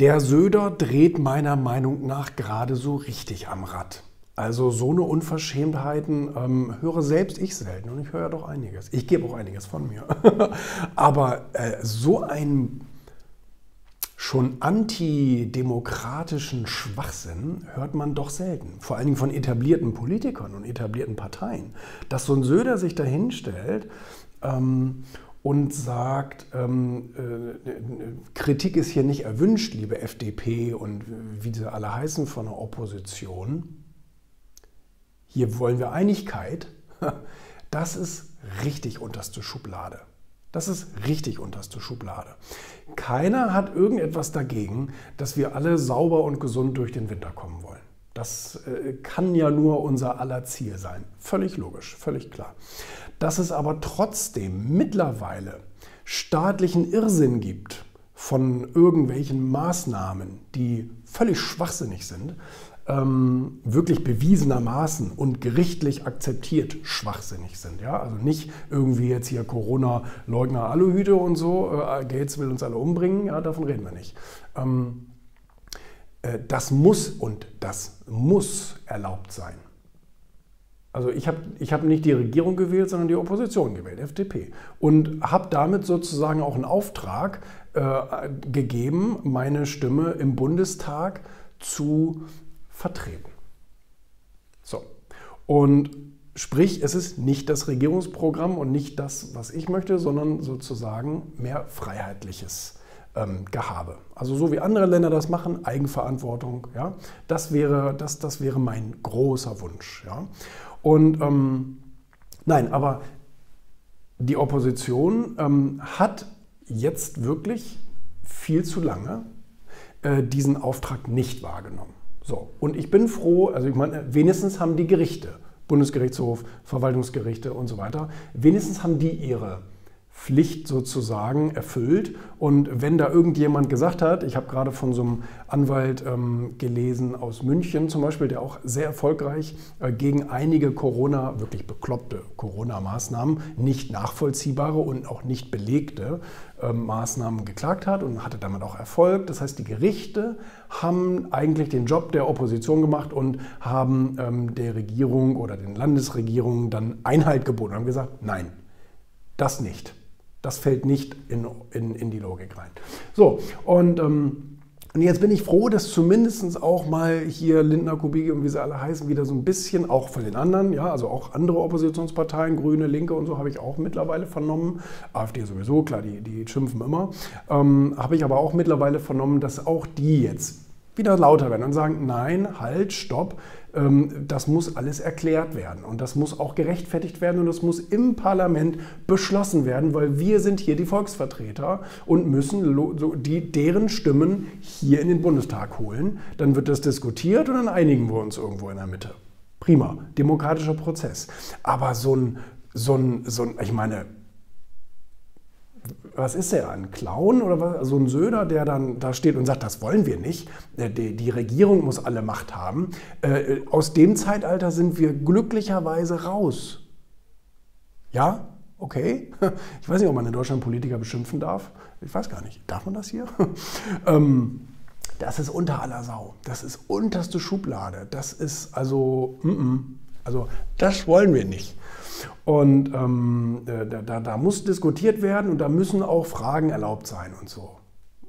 Der Söder dreht meiner Meinung nach gerade so richtig am Rad. Also so eine Unverschämtheiten ähm, höre selbst ich selten und ich höre ja doch einiges. Ich gebe auch einiges von mir. Aber äh, so ein schon antidemokratischen Schwachsinn hört man doch selten. Vor allen Dingen von etablierten Politikern und etablierten Parteien. Dass so ein Söder sich dahinstellt ähm, und sagt, ähm, äh, Kritik ist hier nicht erwünscht, liebe FDP und wie sie alle heißen von der Opposition. Hier wollen wir Einigkeit. Das ist richtig unterste Schublade. Das ist richtig unterste Schublade. Keiner hat irgendetwas dagegen, dass wir alle sauber und gesund durch den Winter kommen wollen. Das äh, kann ja nur unser aller Ziel sein. Völlig logisch, völlig klar. Dass es aber trotzdem mittlerweile staatlichen Irrsinn gibt von irgendwelchen Maßnahmen, die völlig schwachsinnig sind, ähm, wirklich bewiesenermaßen und gerichtlich akzeptiert schwachsinnig sind. Ja? Also nicht irgendwie jetzt hier Corona-Leugner Aluhüte und so, äh, Gates will uns alle umbringen, ja, davon reden wir nicht. Ähm, äh, das muss und das muss erlaubt sein. Also ich habe ich hab nicht die Regierung gewählt, sondern die Opposition gewählt, FDP. Und habe damit sozusagen auch einen Auftrag äh, gegeben, meine Stimme im Bundestag zu vertreten. So. Und sprich, es ist nicht das Regierungsprogramm und nicht das, was ich möchte, sondern sozusagen mehr freiheitliches ähm, Gehabe. Also so wie andere Länder das machen, Eigenverantwortung, ja, das wäre, das, das wäre mein großer Wunsch. Ja. Und ähm, nein, aber die Opposition ähm, hat jetzt wirklich viel zu lange äh, diesen Auftrag nicht wahrgenommen. So, und ich bin froh, also ich meine, wenigstens haben die Gerichte, Bundesgerichtshof, Verwaltungsgerichte und so weiter, wenigstens haben die ihre Pflicht sozusagen erfüllt. Und wenn da irgendjemand gesagt hat, ich habe gerade von so einem Anwalt ähm, gelesen aus München zum Beispiel, der auch sehr erfolgreich äh, gegen einige Corona, wirklich bekloppte Corona-Maßnahmen, nicht nachvollziehbare und auch nicht belegte äh, Maßnahmen geklagt hat und hatte damit auch Erfolg. Das heißt, die Gerichte haben eigentlich den Job der Opposition gemacht und haben ähm, der Regierung oder den Landesregierungen dann Einhalt geboten und haben gesagt, nein, das nicht. Das fällt nicht in, in, in die Logik rein. So, und, ähm, und jetzt bin ich froh, dass zumindest auch mal hier Lindner, Kubicki und wie sie alle heißen, wieder so ein bisschen, auch von den anderen, ja, also auch andere Oppositionsparteien, Grüne, Linke und so, habe ich auch mittlerweile vernommen. AfD sowieso, klar, die, die schimpfen immer. Ähm, habe ich aber auch mittlerweile vernommen, dass auch die jetzt wieder lauter werden und sagen, nein, halt, stopp, ähm, das muss alles erklärt werden und das muss auch gerechtfertigt werden und das muss im Parlament beschlossen werden, weil wir sind hier die Volksvertreter und müssen die, deren Stimmen hier in den Bundestag holen. Dann wird das diskutiert und dann einigen wir uns irgendwo in der Mitte. Prima, demokratischer Prozess. Aber so ein, so ein, so ein ich meine, was ist er, ein Clown oder was? So also ein Söder, der dann da steht und sagt, das wollen wir nicht. Äh, die, die Regierung muss alle Macht haben. Äh, aus dem Zeitalter sind wir glücklicherweise raus. Ja, okay. Ich weiß nicht, ob man in Deutschland Politiker beschimpfen darf. Ich weiß gar nicht. Darf man das hier? Ähm, das ist unter aller Sau. Das ist unterste Schublade. Das ist also, also das wollen wir nicht. Und ähm, da, da, muss diskutiert werden und da müssen auch Fragen erlaubt sein und so.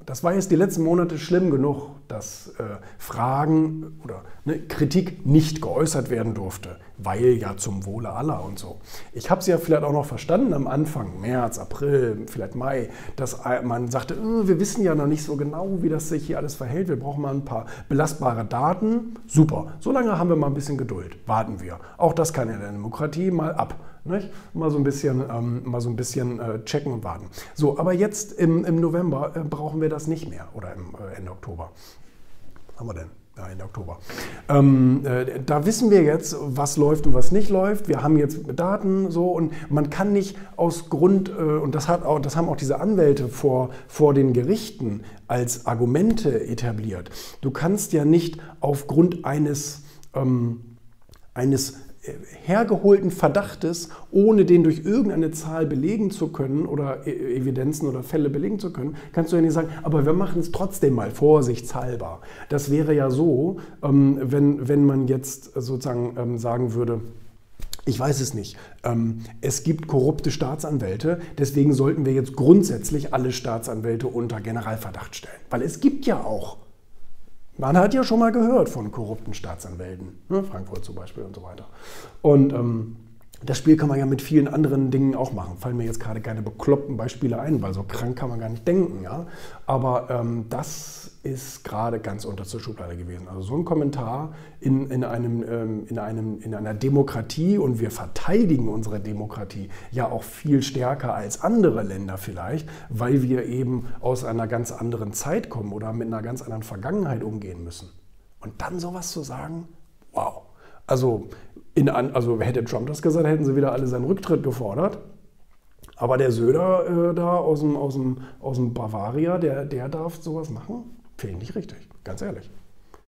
Das war jetzt die letzten Monate schlimm genug, dass äh, Fragen oder ne, Kritik nicht geäußert werden durfte, weil ja zum Wohle aller und so. Ich habe es ja vielleicht auch noch verstanden am Anfang, März, April, vielleicht Mai, dass man sagte, äh, wir wissen ja noch nicht so genau, wie das sich hier alles verhält. Wir brauchen mal ein paar belastbare Daten. Super, so lange haben wir mal ein bisschen Geduld. Warten wir. Auch das kann in der Demokratie mal ab. Nicht? Mal so ein bisschen, ähm, mal so ein bisschen äh, checken und warten. So, aber jetzt im, im November äh, brauchen wir das nicht mehr oder im äh, Ende Oktober. Haben wir denn? Ja, Ende Oktober. Ähm, äh, da wissen wir jetzt, was läuft und was nicht läuft. Wir haben jetzt Daten so und man kann nicht aus Grund, äh, und das, hat auch, das haben auch diese Anwälte vor, vor den Gerichten als Argumente etabliert. Du kannst ja nicht aufgrund eines, ähm, eines hergeholten Verdachtes, ohne den durch irgendeine Zahl belegen zu können oder e-, Evidenzen oder Fälle belegen zu können, kannst du ja nicht sagen, aber wir machen es trotzdem mal vorsichtshalber. Das wäre ja so, ähm, wenn, wenn man jetzt sozusagen ähm, sagen würde, ich weiß es nicht. Ähm, es gibt korrupte Staatsanwälte, deswegen sollten wir jetzt grundsätzlich alle Staatsanwälte unter Generalverdacht stellen. Weil es gibt ja auch man hat ja schon mal gehört von korrupten Staatsanwälten, ne? Frankfurt zum Beispiel und so weiter. Und ähm, das Spiel kann man ja mit vielen anderen Dingen auch machen. Fallen mir jetzt gerade keine bekloppten Beispiele ein, weil so krank kann man gar nicht denken. Ja? Aber ähm, das ist gerade ganz unter zur Schublade gewesen. Also so ein Kommentar in, in, einem, ähm, in, einem, in einer Demokratie und wir verteidigen unsere Demokratie ja auch viel stärker als andere Länder vielleicht, weil wir eben aus einer ganz anderen Zeit kommen oder mit einer ganz anderen Vergangenheit umgehen müssen. Und dann sowas zu sagen, wow. Also, in, also hätte Trump das gesagt, hätten sie wieder alle seinen Rücktritt gefordert. Aber der Söder äh, da aus dem, aus, dem, aus dem Bavaria, der, der darf sowas machen? Finde ich nicht richtig, ganz ehrlich.